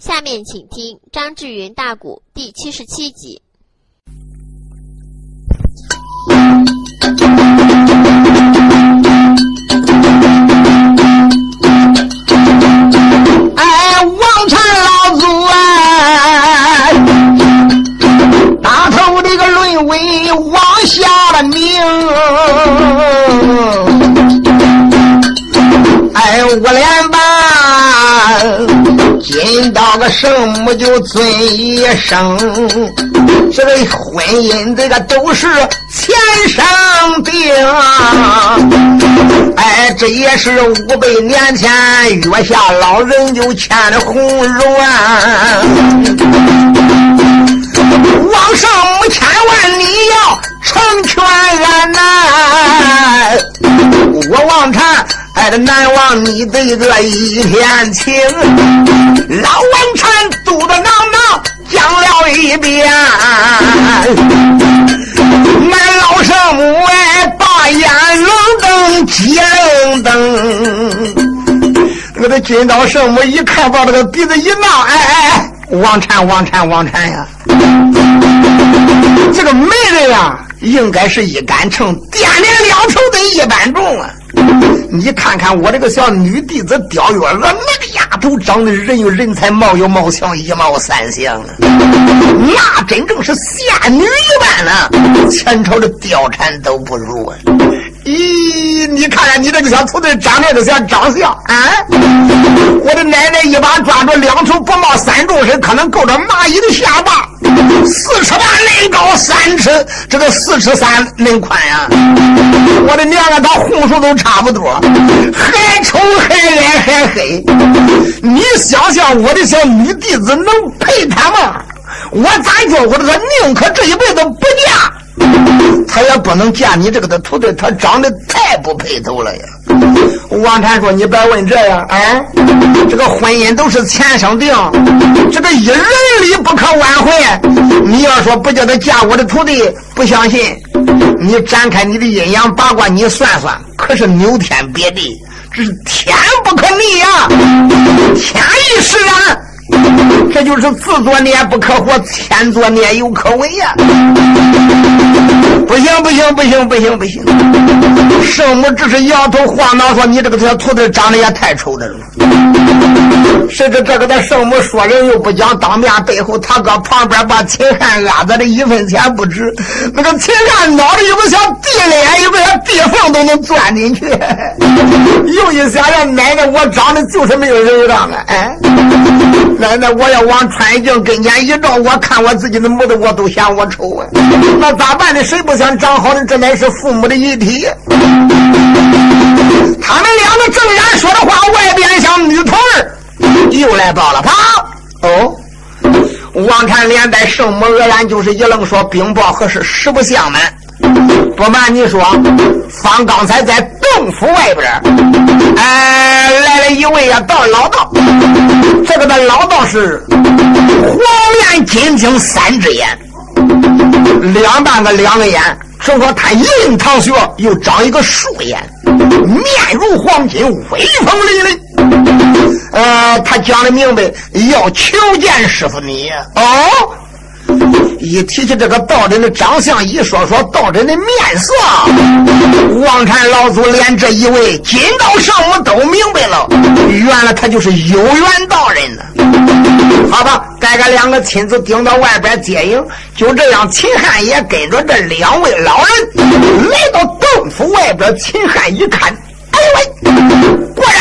下面请听张志云大鼓第七十七集。今到个圣母就尊一声，这个婚姻这个都是前生定。哎，这也是五百年前月下老人就签的红鸾。王圣母千万你要成全俺呐！我王禅。还得难忘你对这一片情，老王禅嘟嘟囔囔讲了一遍，俺老圣母哎，把眼冷瞪，急冷瞪。我的金刀圣母一看，把这个鼻子一挠，哎哎，王禅王禅王禅呀，这个媒人呀，应该是一杆秤，掂量两头得一般重啊。你看看我这个小女弟子刁月娥，那个丫头长得人有人才，貌有貌相，一貌三相啊，那真正是仙女一般了，前朝的貂蝉都不如啊！咦，你看看你这个小徒弟长得个小长相啊！我的奶奶一把抓住两头不冒三重身，可能够着蚂蚁的下巴。四尺八人高，三尺这个四尺三人宽呀！我的娘啊，他红数都差不多，还丑还矮还黑。你想想，我的小女弟子能配他吗？我咋叫？我这个宁可这一辈子不嫁。他也不能见你这个的徒弟，他长得太不配头了呀！王禅说：“你别问这样啊，这个婚姻都是前生定，这个一人力不可挽回。你要说不叫他嫁我的徒弟，不相信，你展开你的阴阳八卦，你算算，可是扭天别地，这是天不可逆呀，天意使然。”这就是自作孽不可活，千作孽犹可为呀！不行不行不行不行不行！圣母只是摇头晃脑说：“你这个小徒弟长得也太丑了。”谁知这个的圣母说人又不讲，当面背后他搁旁边把秦汉压在了一分钱不值。那个秦汉脑袋有个小地脸，有个小地缝都能钻进去。又一想想，奶奶我长得就是没有人样啊！哎。奶奶，我要往穿衣镜跟前一照，我看我自己的模子，我都嫌我丑啊！那咋办呢？谁不想长好呢？这乃是父母的遗体。他们两个正然说的话，外边像女童儿又来报了。跑哦，王禅连带圣母愕然，就是一愣，说：“禀报何事？实不相瞒。”不瞒你说，方刚才在洞府外边，哎，来了一位呀，道老道。这个的老道是黄眼金睛三只眼，两半个两个眼，就说他印堂穴又长一个树眼，面如黄金，威风凛凛。呃，他讲的明白，要求见师傅你哦。一提起这个道人的长相，一说说道人的面色，王禅老祖连这一位金道圣母都明白了，原来他就是有缘道人呢。好吧，带着两个亲自顶到外边接应，就这样，秦汉也跟着这两位老人来到洞府外边。秦汉一看。哎呦喂果然，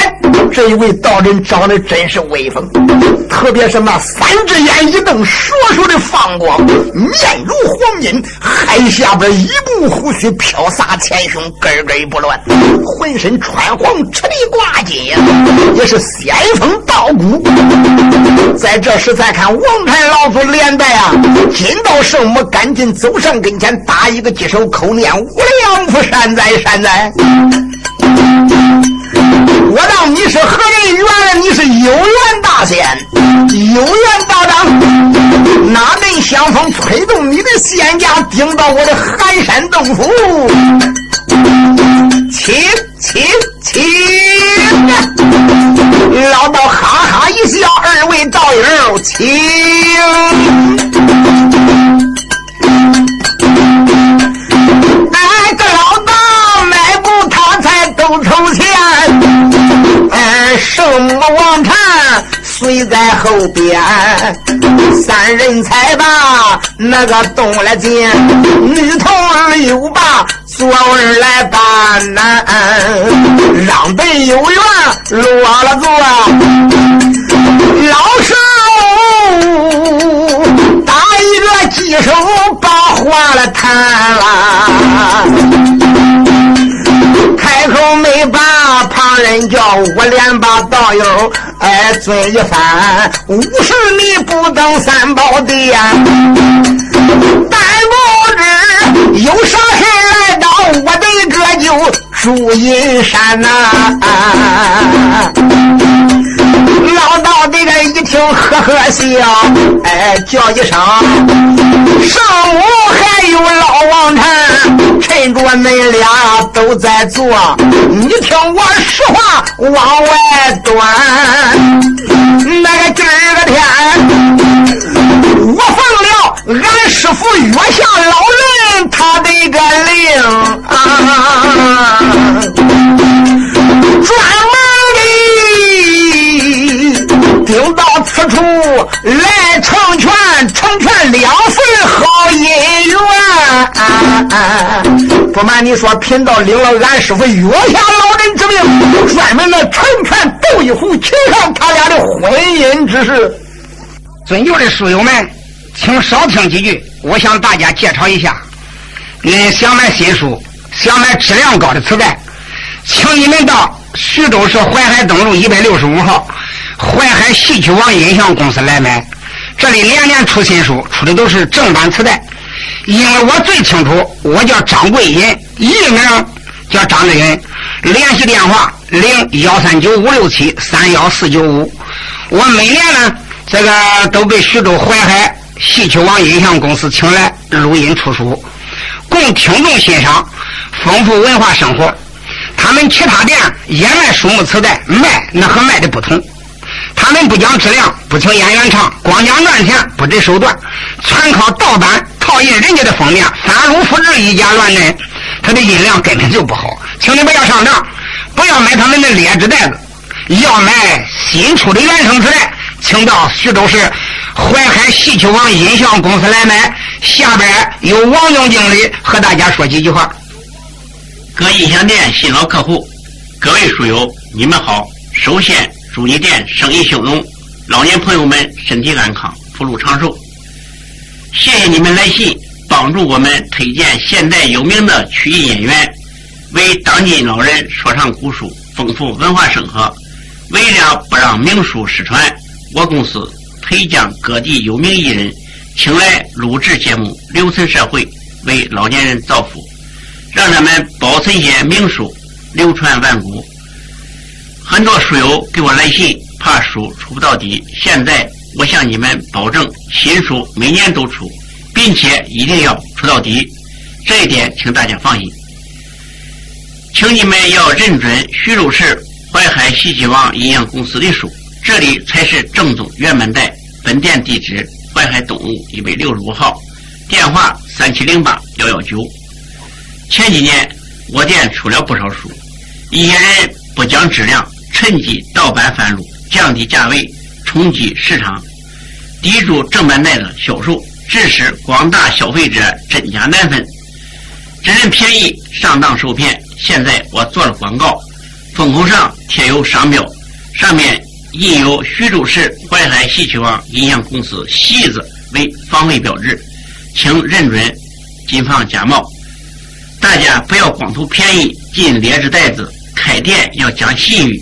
这一位道人长得真是威风，特别是那三只眼一瞪，烁烁的放光，面如黄金，海下边一股胡须飘洒前胸，根根不乱，浑身穿黄，赤地挂金，也是仙风道骨。在这时再看王禅老祖连带啊，金道圣母赶紧走上跟前，打一个几手口念：“无量福善哉善哉。”我当你是何人？原来你是有缘大仙，有缘道长。哪根香风吹动你的仙家，顶到我的寒山洞府？请请请！老道哈哈一笑，二位道友请。哎，个老大迈步，他才兜头前。哎，圣母王禅随在后边，三人才把那个动了劲，女童儿又把座位来搬呐，让北有缘落了座，老师傅打一个鸡手把话了谈了。开口没把人叫，我连把道友哎尊一番。五十里不登三宝地呀，但不知有啥事来到我的个就祝阴山呐。老道的个一听呵呵笑，哎叫一声，上午还有老王禅，趁着恁俩都在做，你听我实话往外端。那个今儿个天，我奉了俺师傅月下老人他的个令啊，专门的顶到此处来成全，成全两份好姻缘。啊啊不瞒你说，贫道领了俺师傅月下老人之命，专门的成全窦一虎，请上他俩的婚姻之事。尊敬的书友们，请少听几句，我向大家介绍一下。您想买新书，想买质量高的磁带，请你们到徐州市淮海东路一百六十五号淮海戏曲网音像公司来买。这里年年出新书，出的都是正版磁带。因为我最清楚，我叫张桂银，艺名叫张志云，联系电话零幺三九五六七三幺四九五。我每年呢，这个都被徐州淮海戏曲网音像公司请来录音出书，供听众欣赏，丰富文化生活。他们其他店也卖书目磁带，卖那和卖的不同。他们不讲质量，不请演员唱，光讲赚钱，不择手段，全靠盗版套印人家的封面，翻录复制，以假乱真，他的音量根本就不好。请你们要上当，不要买他们的劣质袋子，要买新出的原声磁带，请到徐州市淮海戏曲网音像公司来买。下边由王总经理和大家说几句话。各音像店新老客户，各位书友，你们好。首先祝你店生意兴隆，老年朋友们身体安康，福禄长寿。谢谢你们来信，帮助我们推荐现代有名的曲艺演员，为当今老人说唱古书，丰富文化生活。为了不让名书失传，我公司推将各地有名艺人请来录制节目，留存社会，为老年人造福，让他们保存些名书，流传万古。很多书友给我来信，怕书出不到底。现在我向你们保证，新书每年都出，并且一定要出到底。这一点，请大家放心。请你们要认准徐州市淮海戏曲网音像公司的书，这里才是正宗原版带。本店地址：淮海东路一百六十五号，电话：三七零八幺幺九。前几年我店出了不少书，一些人不讲质量，趁机盗版贩入，降低价位，冲击市场，抵住正版带的销售，致使广大消费者真假难分，只认便宜，上当受骗。现在我做了广告，封口上贴有商标，上面印有徐州市淮海戏曲网音像公司“戏”字为防伪标志，请认准，谨防假冒。大家不要光图便宜进劣质袋子，开店要讲信誉，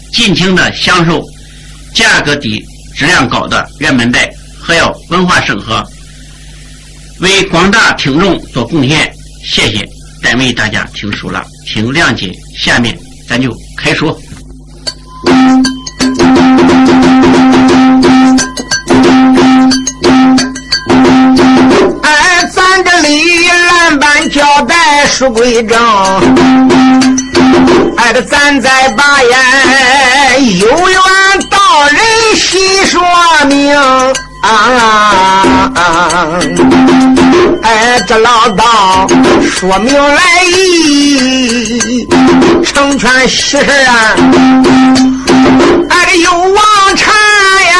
尽情的享受价格低、质量高的原版带还要文化审核，为广大听众做贡献。谢谢，单为大家听书了，请谅解。下面咱就开说。哎，咱这里蓝板交代书归正，哎，这咱再把言有缘道人细说明。啊！哎，这老道说明来意，成全喜事啊！哎，这有王禅呀，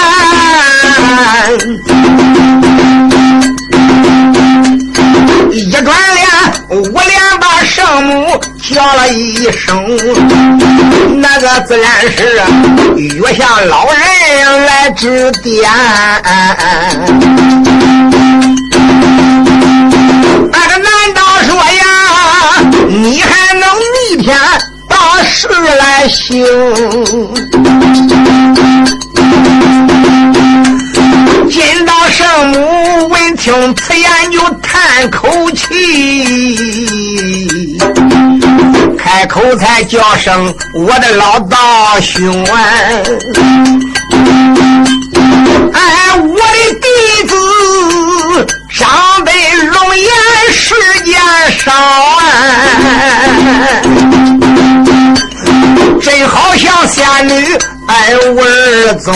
一转脸，我连把圣母叫了一声，那个自然是月下老人来指点。那个难道说呀，你还能逆天大事来行？见到圣母闻听此言就叹口气，开口才叫声我的老道兄啊！哎，我的弟子长得容颜时间少啊，真好像仙女哎文宗。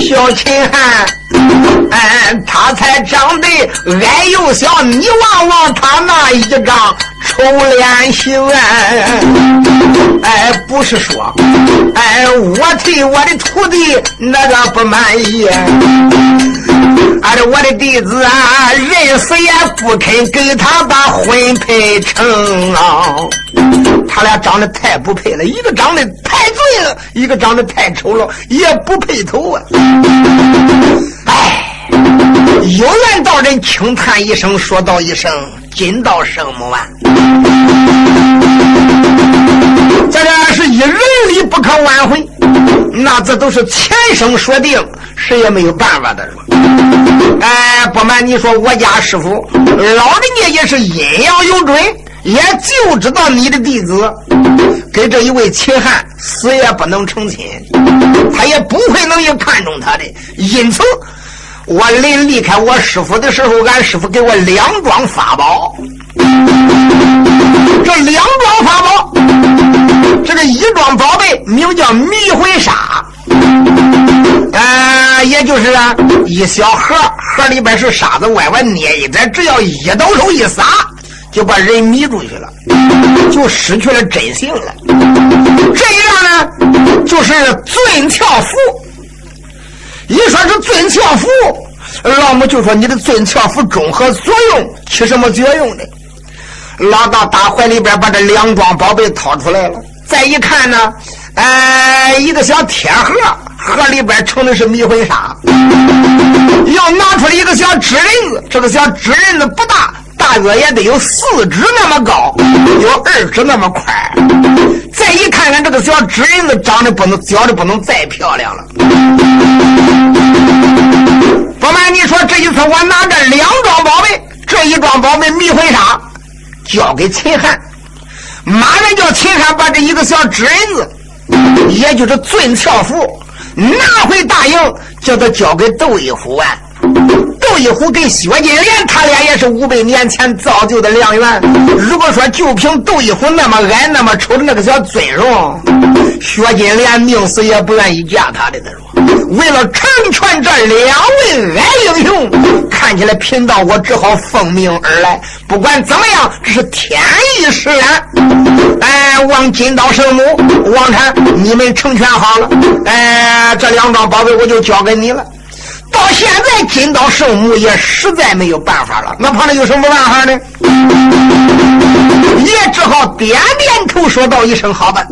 小秦汉，哎，他才长得矮又小，你望望他那一张丑脸型，哎，不是说，哎，我对我的徒弟那个不满意，俺的我的弟子啊，人死也不肯给他把婚配成啊，他俩长得太不配了，一个长得太俊了，一个长得太丑了，也不配头啊。哎，有缘道人轻叹一声，说道一声：“今道圣母啊，这个是一人力不可挽回，那这都是前生说定，谁也没有办法的。哎，不瞒你说，我家师傅老人家也是阴阳有准，也就知道你的弟子。”跟这一位秦汉死也不能成亲，他也不会能有看中他的。因此，我临离开我师傅的时候，俺师傅给我两桩法宝。这两桩法宝，这个一桩宝贝名叫迷魂沙，呃，也就是啊，一小盒，盒里边是沙子，歪歪捏一点，只要一抖手一撒。就把人迷住去了，就失去了真性了。这一样呢，就是尊俏符。一说是尊俏符，老母就说你的尊俏符中何作用，起什么作用呢？老大打怀里边把这两装宝贝掏出来了，再一看呢，哎，一个小铁盒，盒里边盛的是迷魂沙。要拿出来一个小纸人子，这个小纸人子不大。大约也得有四指那么高，有二指那么宽。再一看看这个小纸人子，长得不能，长得不能再漂亮了。不瞒你说，这一次我拿着两装宝贝，这一装宝贝迷魂沙交给秦汉，马上叫秦汉把这一个小纸人子，也就是尊俏符拿回大营，叫他交给窦一虎啊。窦一虎跟薛金莲，他俩也是五百年前造就的良缘。如果说就凭窦一虎那么矮、那么丑的那个小尊容，薛金莲宁死也不愿意嫁他的。那种，为了成全这两位矮英雄，看起来贫道我只好奉命而来。不管怎么样，这是天意使然。哎，王金刀圣母、王禅，你们成全好了。哎，这两桩宝贝我就交给你了。到现在，金刀圣母也实在没有办法了。那旁边有什么办法呢？也只好点点头，说道一声：“好吧。”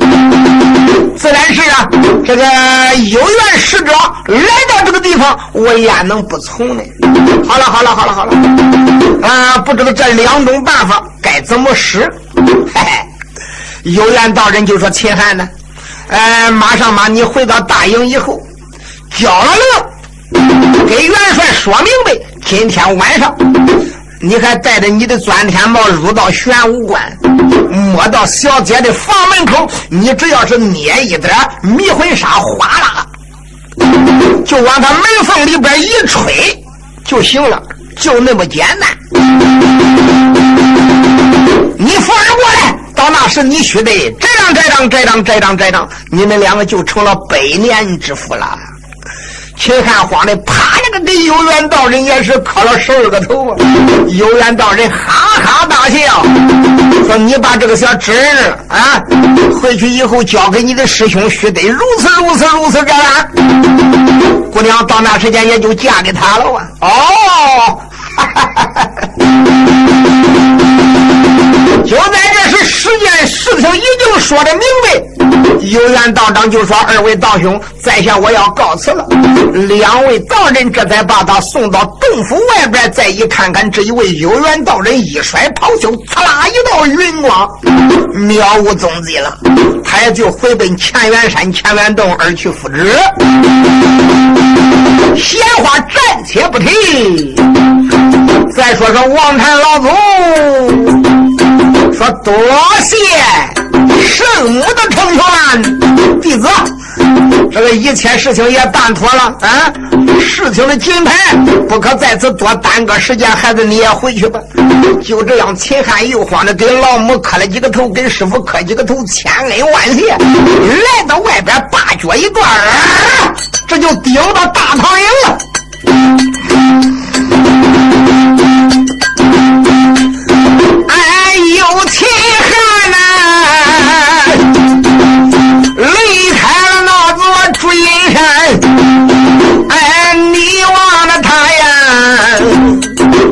自然是啊，这个有缘使者来到这个地方，我焉能不从呢？好了，好了，好了，好了。啊，不知道这两种办法该怎么使？嘿嘿，有缘道人就说：“秦汉呢？哎，马上马，你回到大营以后，交了令。”给元帅说明白，今天晚上你还带着你的钻天帽入到玄武关，摸到小姐的房门口，你只要是捏一点迷魂沙，哗啦，就往他门缝里边一吹就行了，就那么简单。你扶儿过来，到那时你须得这样这样这样这样这样，你们两个就成了百年之夫了。秦汉慌的，啪！那个给有缘道人也是磕了十二个头啊！有缘道人哈哈大笑，说：“你把这个小侄儿啊，回去以后交给你的师兄，须得如此如此如此这样。姑娘到那时间也就嫁给他了啊！哦，哈哈哈哈就在，十件事情已经说的明白。有缘道长就说：“二位道兄，在下我要告辞了。”两位道人这才把他送到洞府外边，再一看看这一位有缘道人，一甩袍袖，刺啦一道云光，渺无踪迹了。他也就回奔乾元山乾元洞而去复职。闲话暂且不提，再说说王禅老祖，说多谢圣母的成全，弟子。这个一切事情也办妥了啊！事情的金牌不可在此多耽搁时间，孩子你也回去吧。就这样，秦汉又慌着给老母磕了几个头，给师傅磕几个头，千恩万谢。来到外边，八脚一断，这就顶到大唐营了。有秦汉呐！离开了那座祝阴山，哎，你忘了他呀？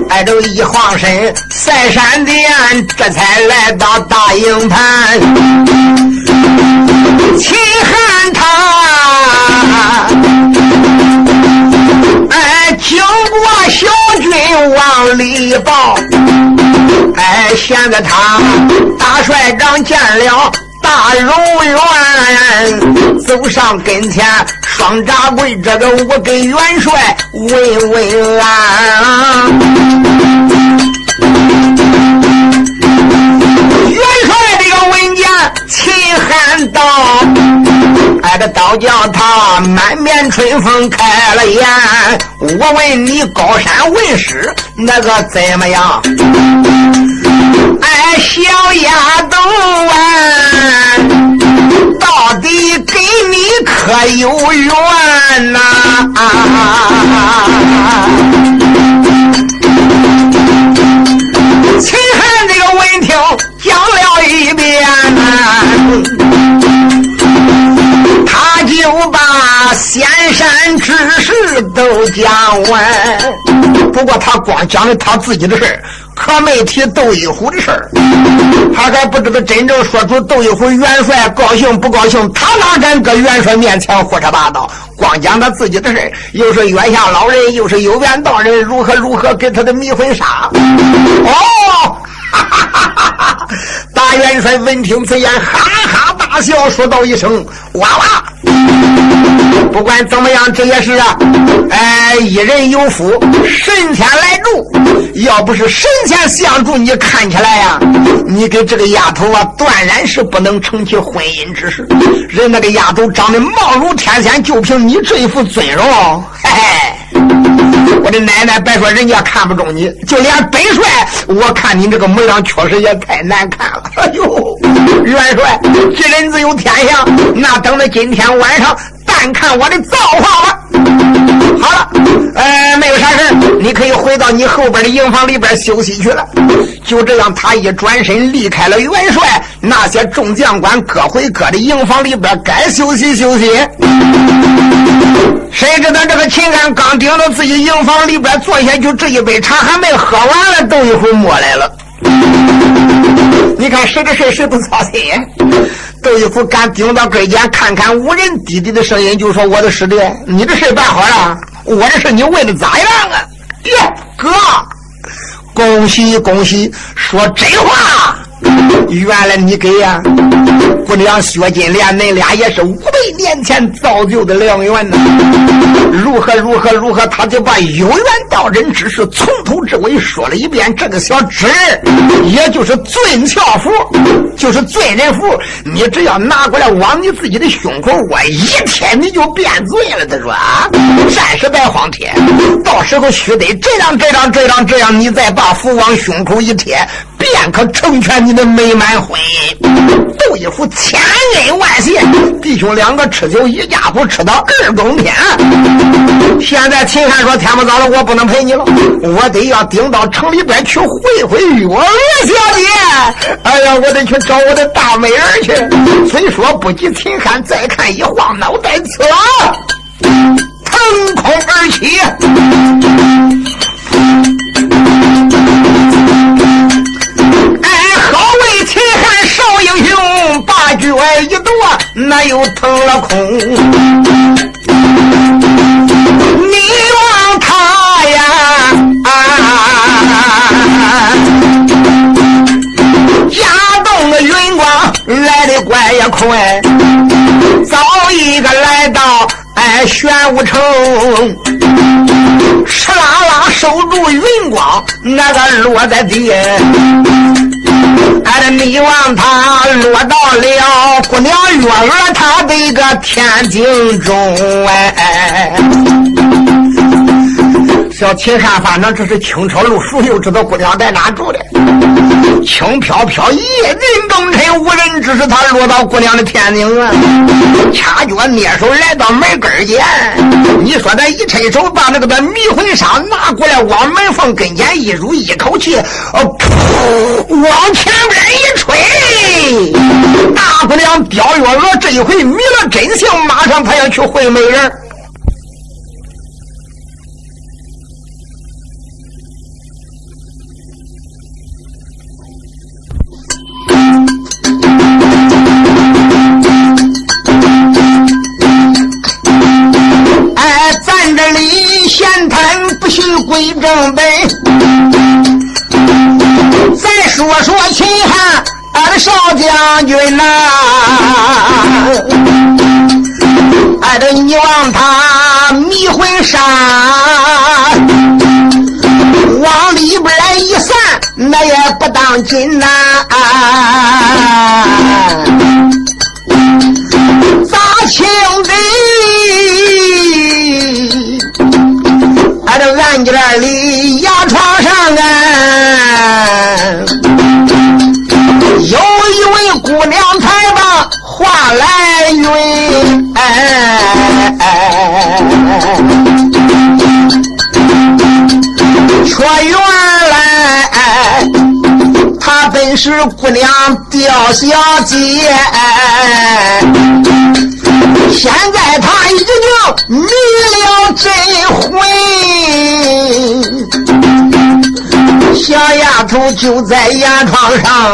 哎，都一晃身，赛山殿，这才来到大营盘。秦汉他，哎，经我小军往里报，哎，现在他大帅长见了。大荣元走上跟前，双掌跪，这个我给元帅问问安。秦汉道，挨着刀叫他满面春风开了眼。我问你，高山文师那个怎么样？哎，小丫头啊，到底跟你可有缘呐？啊都讲完，不过他光讲了他自己的事儿。可没提窦一虎的事儿，他还不知道真正说出窦一虎元帅高兴不高兴，他哪敢搁元帅面前胡说八道？光讲他自己的事，又是月下老人，又是有缘道人，如何如何给他的迷魂杀？哦，哈哈哈哈！大元帅闻听此言，哈哈大笑，说道一声：“哇哇！”不管怎么样，这也是啊，哎，一人有福，神仙来助。要不是神仙相助，你看起来呀，你跟这个丫头啊，断然是不能成其婚姻之事。人那个丫头长得貌如天仙，就凭你这一副尊容，嘿嘿，我的奶奶，别说人家看不中你，就连本帅，我看你这个模样，确实也太难看了。哎呦，元帅，吉人自有天相，那等着今天晚上。但看我的造化吧。好了，呃，没有啥事你可以回到你后边的营房里边休息去了。就这样，他一转身离开了元帅，那些众将官各回各的营房里边该休息休息。谁知道这个秦汉刚顶到自己营房里边坐下，就这一杯茶还没喝完了，都一会儿没来了。你看谁的事谁不操心？窦一夫敢顶到跟前看看无人，弟弟的声音就说：“我的师弟，你的事办好了，我的事你问的咋样啊？”哟，哥，恭喜恭喜！说真话，原来你给呀，姑娘薛金莲，恁俩也是五百年前造就的良缘呐。如何如何如何，他就把有缘道人之事从头至尾说了一遍。这个小纸也就是尊俏符，就是罪人符，你只要拿过来往你自己的胸口窝一贴，你就变罪了。他说啊，暂时别慌贴，到时候须得这样这样这样这样，你再把符往胸口一贴。便可成全你的美满婚姻，窦一夫千恩万谢，弟兄两个吃酒一家不吃到二更天。现在秦汉说天不早了，我不能陪你了，我得要顶到城里边去会会月娥小姐。哎呀，我得去找我的大美人去。虽说不及秦汉，再看一晃脑袋，刺腾空而起。老英雄把脚一跺，那又腾了空。你望他呀，驾动的云光来的怪也快，早一个来到哎玄武城，哧啦啦收住云光，那个落在地。俺的你望他落到了姑娘月儿她的个天井中哎。小秦汉，反正这是轻车路熟，又知道姑娘在哪住的。轻飘飘，夜尽更深，无人知是他落到姑娘的天井啊。掐脚蹑手来到门根前，你说他一伸手把那个的迷魂纱拿过来，往门缝跟前一入，一口气，哦，噗，往前边一吹，大姑娘刁月娥这一回迷了真性，马上她要去会美人。正本，再说说秦汉俺的少将军呐，俺的你望他迷魂山，往里边来一散，那也不当紧呐，案件里牙床上啊，有一位姑娘才把话来云，说原来是姑娘刁小姐，现在她已经迷了真魂。小丫头就在牙床上，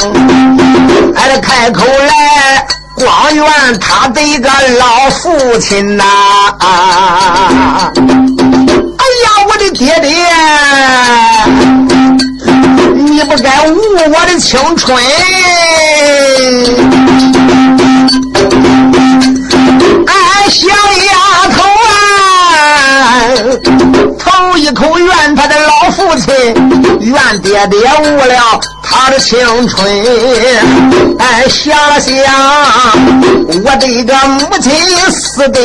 俺开口来，光怨他的个老父亲呐！哎呀，我的爹爹，你不该误我的青春！俺小丫头啊！头一口怨他的老父亲，怨爹爹误了他的青春。哎，想了想，我的个母亲死的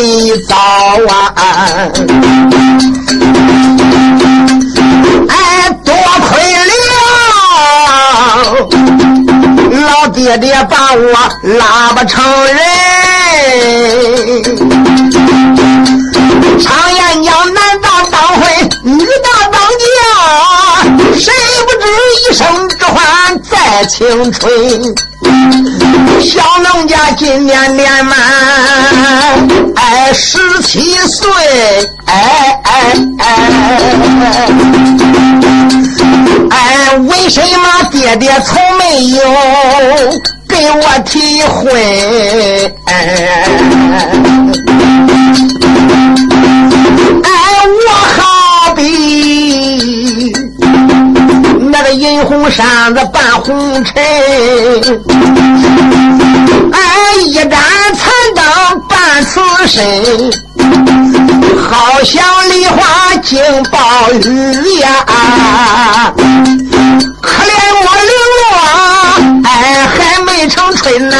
早啊！哎，多亏也得把我拉不成人。常言讲，男大当婚，女大，谁不知一生之欢在青春？小农家今年年满哎十七岁，哎哎哎，哎，为什么爹爹从没有给我提婚？扇子伴红尘，哎，一盏残灯伴此身，好像梨花惊暴雨呀！可怜我零落，哎，还没成春呐，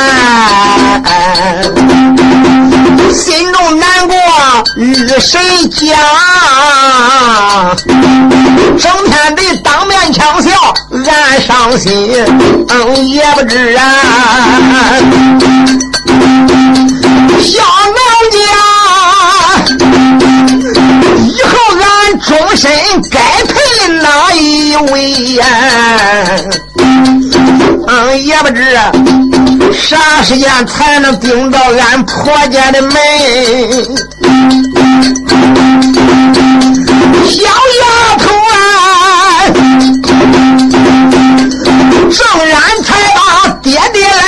与谁讲？整天的当面抢笑，俺伤心，也不知啊。小奴家，以后俺终身该配哪一位呀？也不知啥时间才能顶到俺婆家的门。小丫头啊，正然才把爹爹来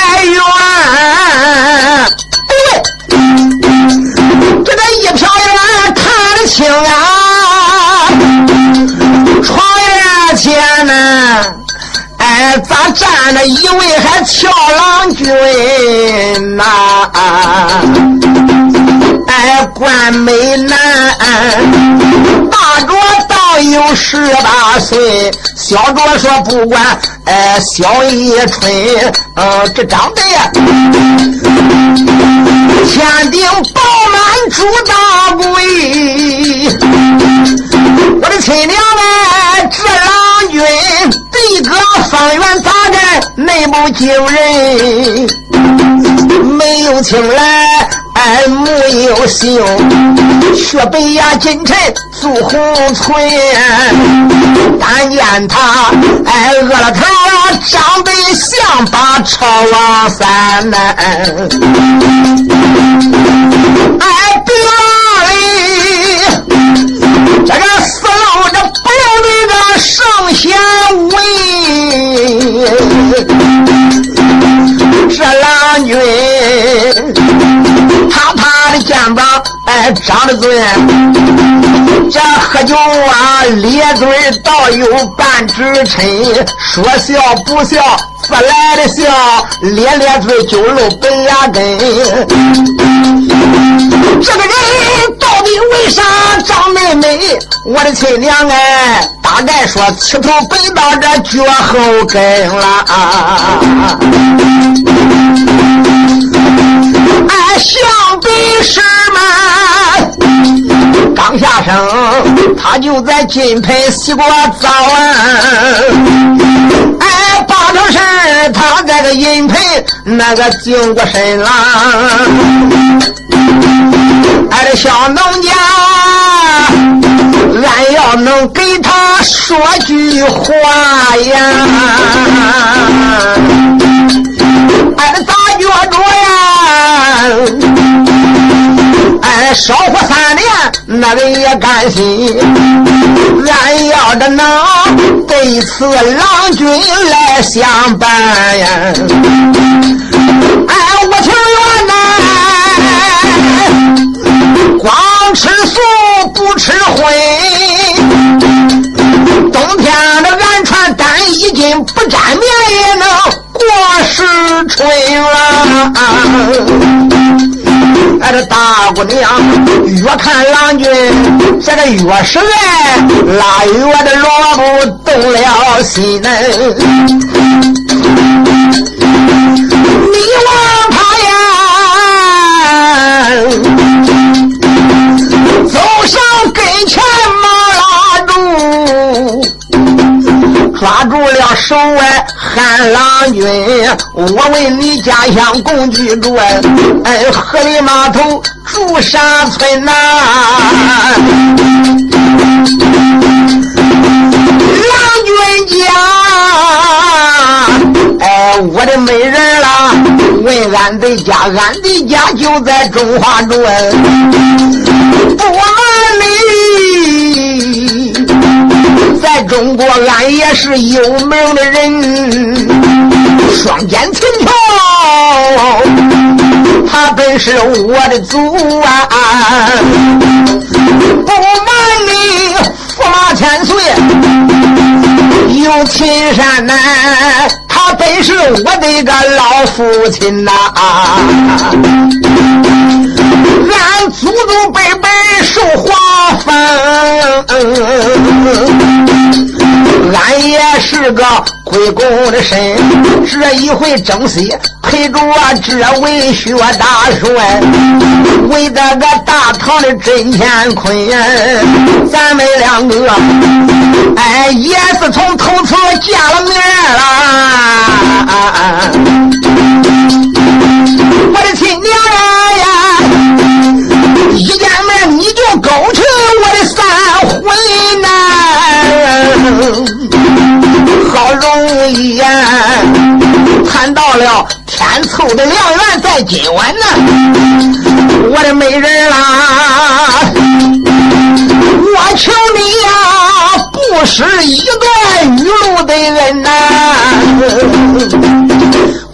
咋站着一位还俏郎君呐？哎，关美男，大着倒有十八岁，小着说不管，哎，小一春，呃，这长得呀，天顶饱满朱大贵，我的亲娘哎，这郎君地阁方圆大概内部惊人，没有青来。哎，木有心，雪白呀，金尘素红唇。但见他哎，饿了头，长得像把朝王三呐。哎，别嘞，这个死老这不要那个圣贤位，这郎君。他他的肩膀哎长得准，这喝酒啊咧嘴倒有半指抻，说笑不笑自来的笑，咧咧嘴就露白牙根。这个人到底你为啥找妹妹？我的亲娘哎，大概说气头奔到这脚后跟了。哎，想比什么？刚下生，他就在金盆洗过澡啊！哎，八成是他在个银盆那个净过身了。哎，这小农家，俺要能给他说句话呀！俺，咋觉着呀？哎，少活三年，那个也甘心。俺要着能对此郎君来相伴呀！哎，我情愿呐，光吃素不吃荤。冬天的俺穿单衣襟，不沾棉也能。过时春了，俺这大姑娘越看郎君，这个越是爱，腊月的萝卜动了。心呢。你望他呀，走上跟前忙拉住。抓住了。手外郎君，我问你家乡共居住哎，河里码头住啥村呐？郎君家，哎，我的美人啦，问俺的家，俺的家就在中华镇，不在中国，俺也是有名的人，双肩琴桥，他本是我的祖啊！不瞒你，驸马千岁，有秦山呐，他本是我的个老父亲呐。俺祖祖辈辈受皇封，俺也是个归公的身。这一回征西陪着我这位薛大帅，为这个大唐的真乾坤，咱们两个哎也是从头次见了面了。我的亲娘呀，勾起我的三魂呐，好容易呀，谈到了天凑的良缘在今晚呐，我的美人啊，我求你呀，不失一段雨露的人呐。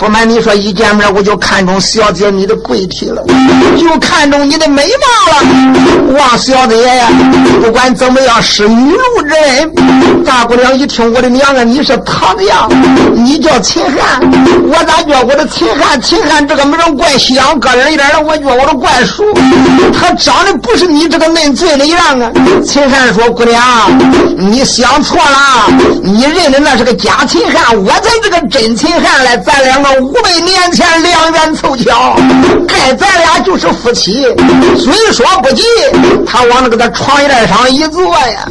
不瞒你说，一见面我就看中小姐你的贵体了，就看中你的美貌了。王小子爷呀，不管怎么样，是女路之恩。大姑娘一听，我的娘啊，你是唐呀，你叫秦汉，我咋觉我的秦汉？秦汉这个名怪响，个人一点的，我觉我都怪熟。他长得不是你这个嫩嘴的样啊。秦汉说：“姑娘，你想错了，你认的那是个假秦汉，我才是个真秦汉嘞，咱两个。”五百年前良缘凑巧，该咱俩就是夫妻。虽说不急，他往那个他床沿上一坐呀，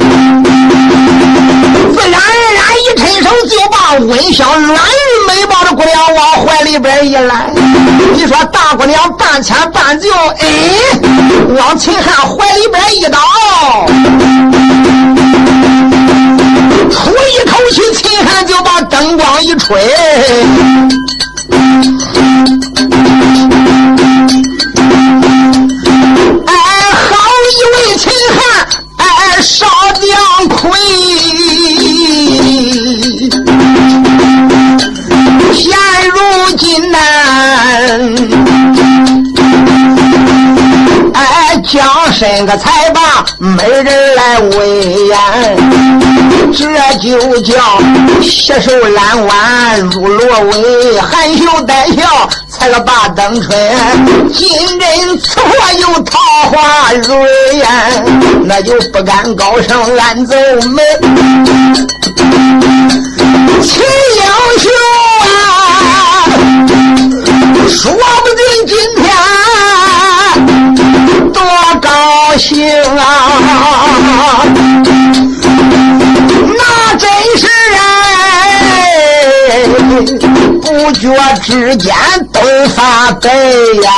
自然而然一伸手就把温香软玉美貌的姑娘往怀里边一揽。你说大姑娘半牵半就，哎，往秦汉怀里边一倒，出一口气，秦汉就把灯光一吹。thank you 身个才把没人来喂呀。这就叫携手揽弯入罗围，含羞带笑才个把灯吹。今人此话有桃花蕊呀，那就不敢高声暗奏门。秦英雄啊，说行啊，那真是哎，不觉之间都发呆呀。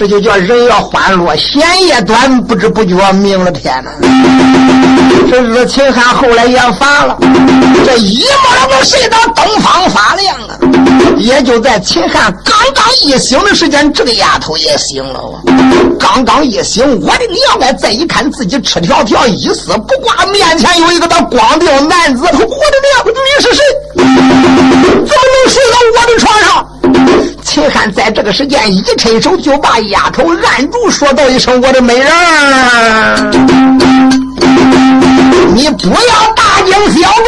这就叫人要欢乐，闲也短，不知不觉明了天呐。这日秦汉后来也发了，这一摸都睡到东方发亮啊。也就在秦汉刚刚一醒的时间，这个丫头也醒了。刚刚一醒，我的娘啊！再一看自己赤条条、一丝不挂，面前有一个那光腚男子，我的娘，你是谁？怎么能睡到我的床上？秦汉在这个时间一伸手就把丫头按住，说道一声：“我的美人儿，你不要大惊小怪。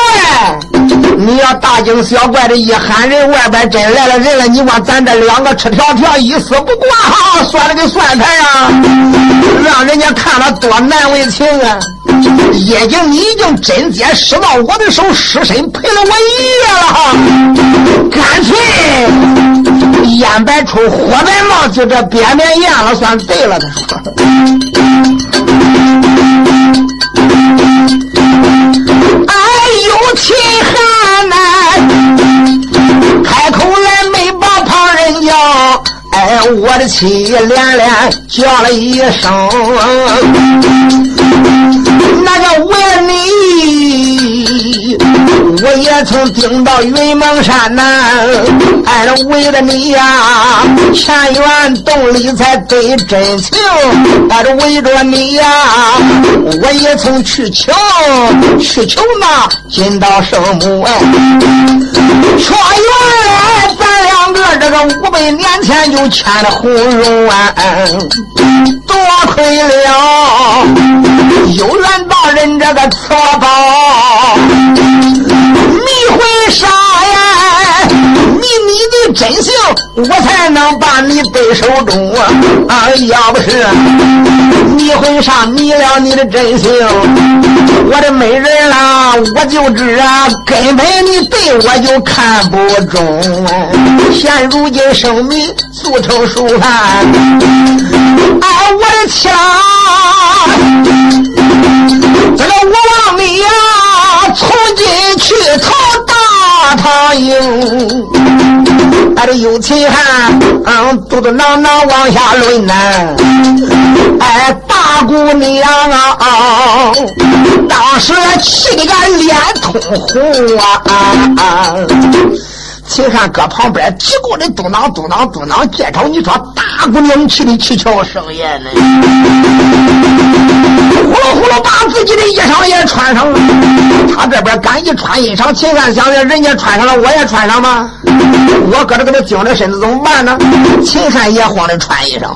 你要大惊小怪的一喊人，外边真来了人了，你望咱这两个赤条条、一丝不挂，哈，算了个算盘啊，让人家看了多难为情啊！也经你已经真接使到我的手，失身赔了我一夜了哈！干脆烟白出火白冒，就这边边咽了算对了。他说：“哎呦，秦汉呐，开口来没把旁人叫，哎，我的妻连连叫了一声。”我也曾顶到云蒙山呐。哎，为了你呀，前院洞里才得真情。哎，为着你呀，我也曾去求，去求那金刀圣母哎。说原来咱两个这个五百年前就签了红绒啊，多亏了有缘。大人这个错迷魂啥呀迷你的真行我才能把你背手中啊。啊要不是迷魂啥迷了你的真行我的美人啊我就知啊根本你对我就看不中现如今生米速成熟饭哎我的枪这个我望你呀？从今去朝大唐营。俺这有秦汉，嗯，嘟嘟囔囔往下抡呐。哎，大姑娘啊，当时气得俺脸通红啊！秦汉搁旁边急过的嘟囔嘟囔嘟囔，介绍你说大大姑娘气的七窍生烟呢。呼噜呼噜把自己的衣裳也穿上了。他这边赶一穿衣裳，秦汉想着人家穿上了，我也穿上吗？我搁这给他精着身子怎么办呢？秦汉也慌着穿衣裳，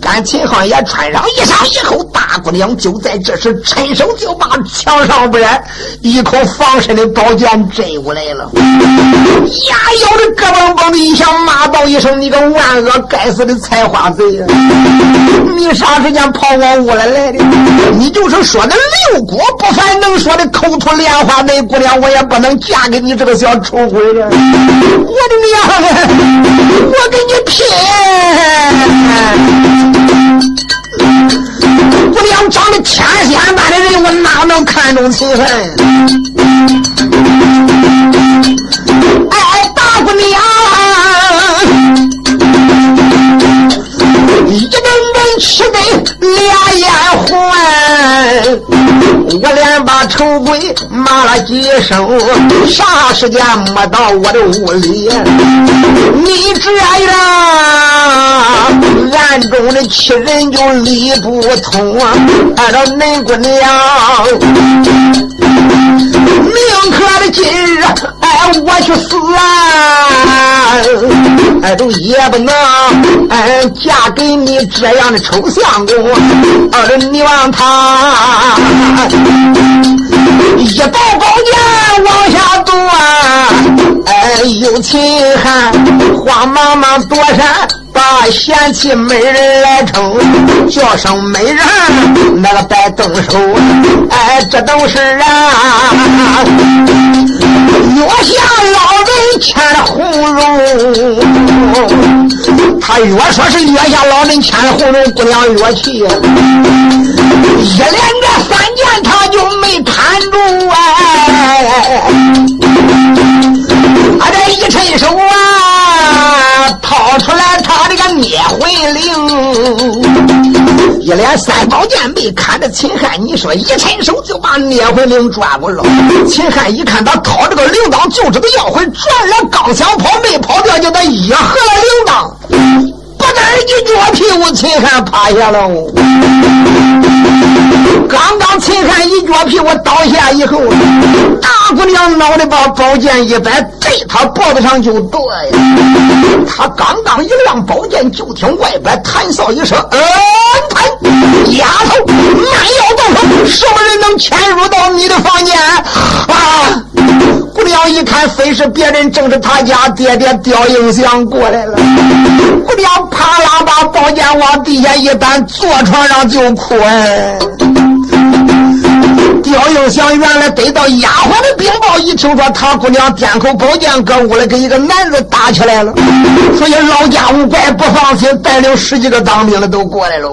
赶秦汉也穿上衣裳以后，大姑娘就在这时伸手就把墙上边一口防身的宝剑摘过来了。呀，咬着咯嘣嘣的一响，骂道一声：“你个万恶该死的采花贼呀！你啥时间跑我屋来来的？你就是说的六国不凡能说的口吐莲花那姑娘，我也不能嫁给你这个小丑鬼呀！我的娘！我跟你拼！姑娘长得天仙般的人，我哪能看中秦汉？哎，大姑娘，阵气得俩眼红。我连把丑鬼骂了几声，啥时间没到我的屋里？你这样，暗中的气人就理不通啊！按照恁姑娘，命可的今日，哎，我去死啊！哎，都也不能，哎，嫁给你这样的丑相公，二娘他。一道宝剑往下夺，哎，有秦汉慌忙忙躲闪，把贤妻美人来称，叫声美人，那个别动手，哎，这都是啊，月下老人牵了红绒，他越说是月下老人牵了红绒，姑娘越气，一连着三件他就没看住哎，他这一伸手啊，掏出来他这个灭魂铃，一连三宝剑被砍的秦汉，你说一伸手就把灭魂铃抓过了。秦汉一看他掏这个铃铛，就知道要魂，转了刚想跑，没跑掉，就他一合了铃铛。一脚屁股，秦汉趴下了。刚刚秦汉一脚屁股倒下以后，大姑娘脑袋把宝剑一摆，对他脖子上就剁呀。他刚刚一亮宝剑，就听外边谈笑一声：“嗯，谈丫头，慢要动手，什么人能潜入到你的房间？”啊！一看，非是别人，正是他家爹爹刁应祥过来了。姑娘啪啦把宝剑往地下一搬，坐床上就哭。哎刁应祥原来得到丫鬟的禀报，一听说他姑娘掂口宝剑搁屋里跟一个男子打起来了，所以老家务怪不放心，带领十几个当兵的都过来了。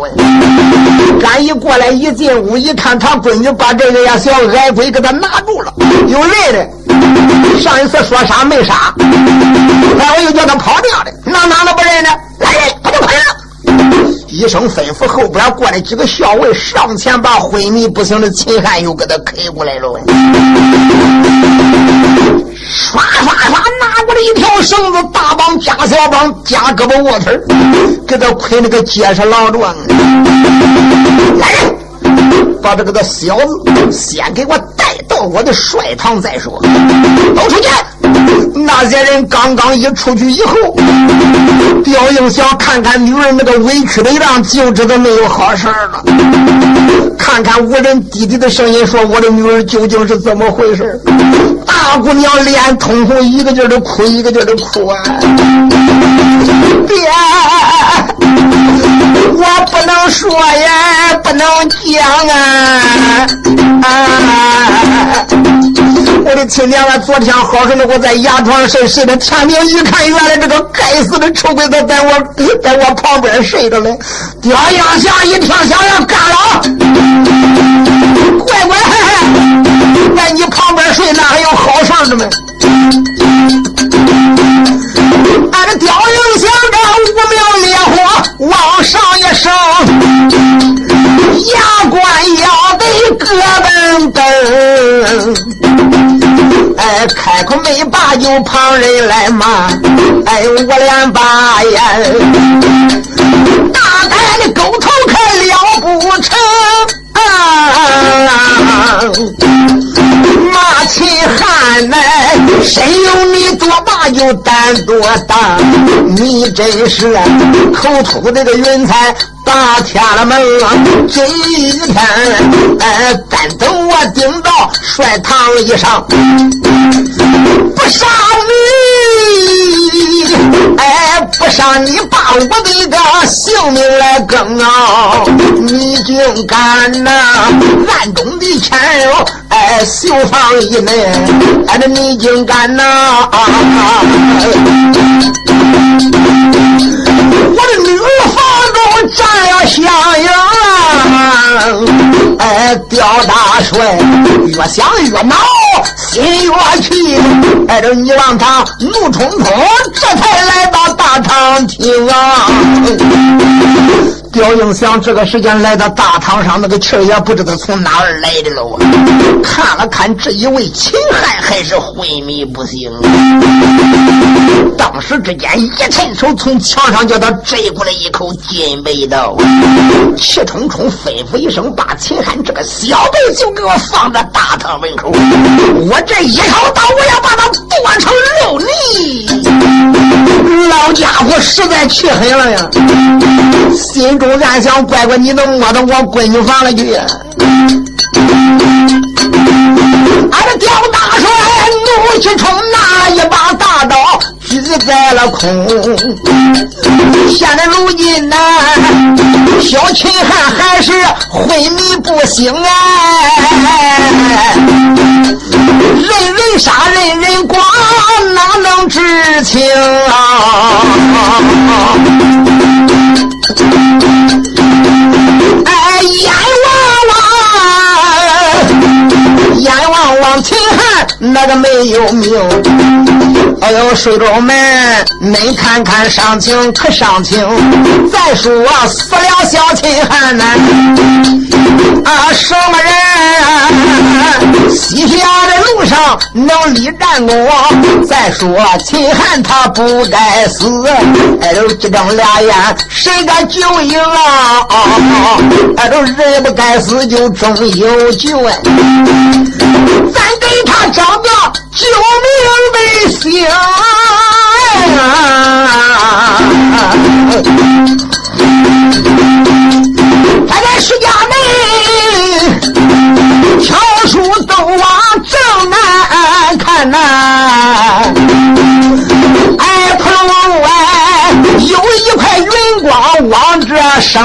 赶一过来一进屋一看，他闺女把这个呀小矮鬼给他拿住了，有人的。上一次说杀没杀，待会又叫他跑掉的，那哪能不认呢？来人，把他捆了。一声吩咐，后边过来几个校尉上前把昏迷不醒的秦汉又给他开过来了。唰唰唰，拿过来一条绳子，大绑加小绑，加胳膊窝腿给他捆那个结实牢状。来人，把这个的小子先给我到我的帅堂再说。都出去。那些人刚刚一出去以后，刁英想看看女人那个委屈的样，就知道没有好事了。看看无人弟弟的声音说：“我的女儿究竟是怎么回事？”大姑娘脸通红，一个劲儿的哭，一个劲儿的哭啊！爹，我不能说呀，不能讲啊！啊！我的亲娘啊，昨天好好的我在牙床上睡，睡的天明一看，原来这个该死的臭鬼子在我在我旁边睡着嘞！刁英祥一听想要干了，乖乖，在你旁边睡，那还有好事的吗？俺这刁上，牙关咬得咯噔噔，哎，开口没把有旁人来骂，哎，我连把呀，大胆的狗头可了不成。啊！马秦汉呐，谁有你多大有胆多大？你真是口吐这个云彩打天了门啊！这一天，哎，敢等我顶到帅堂以上，不杀你，上，你，把我的个性命来更啊！你竟敢呐，暗中的钱哟，哎，绣房一门，哎，那你竟敢呐！我的女儿占了香营啊！哎，刁大帅越想越恼，心越气，哎，这你让他怒冲冲，这才来到大堂厅啊！刁英祥这个时间来到大堂上，那个气儿也不知道从哪儿来的了！看了看这一位秦汉，还是昏迷不醒。当时之间，一伸手从墙上叫他摘过来一口金杯背刀，气冲冲吩咐一声，把秦汉这个小辈就给我放在大堂门口。我这一条刀，我要把他剁成肉泥。老家伙实在气狠了呀，心中暗想：乖乖，你能摸到我闺女房里去？俺这刁大帅怒气冲，拿一把大刀举在了空。现在如今呐，小秦汉还是昏迷不醒哎，人人杀，人人剐，哪能知情啊？哎，阎王王，阎王王秦汉那个没有命。哎呦，睡中们，恁看看伤情可伤情。再说死了小秦汉呐，啊，什么人？西夏的路上能立战功。再说秦汉他不该死。哎呦，这张俩眼谁敢救赢啊？哎呦，人不该死就终有救哎。咱给他找个救命的星星。他在石家门挑书斗瓦正南看呐、哎，朋友哎，有一块云光往这升。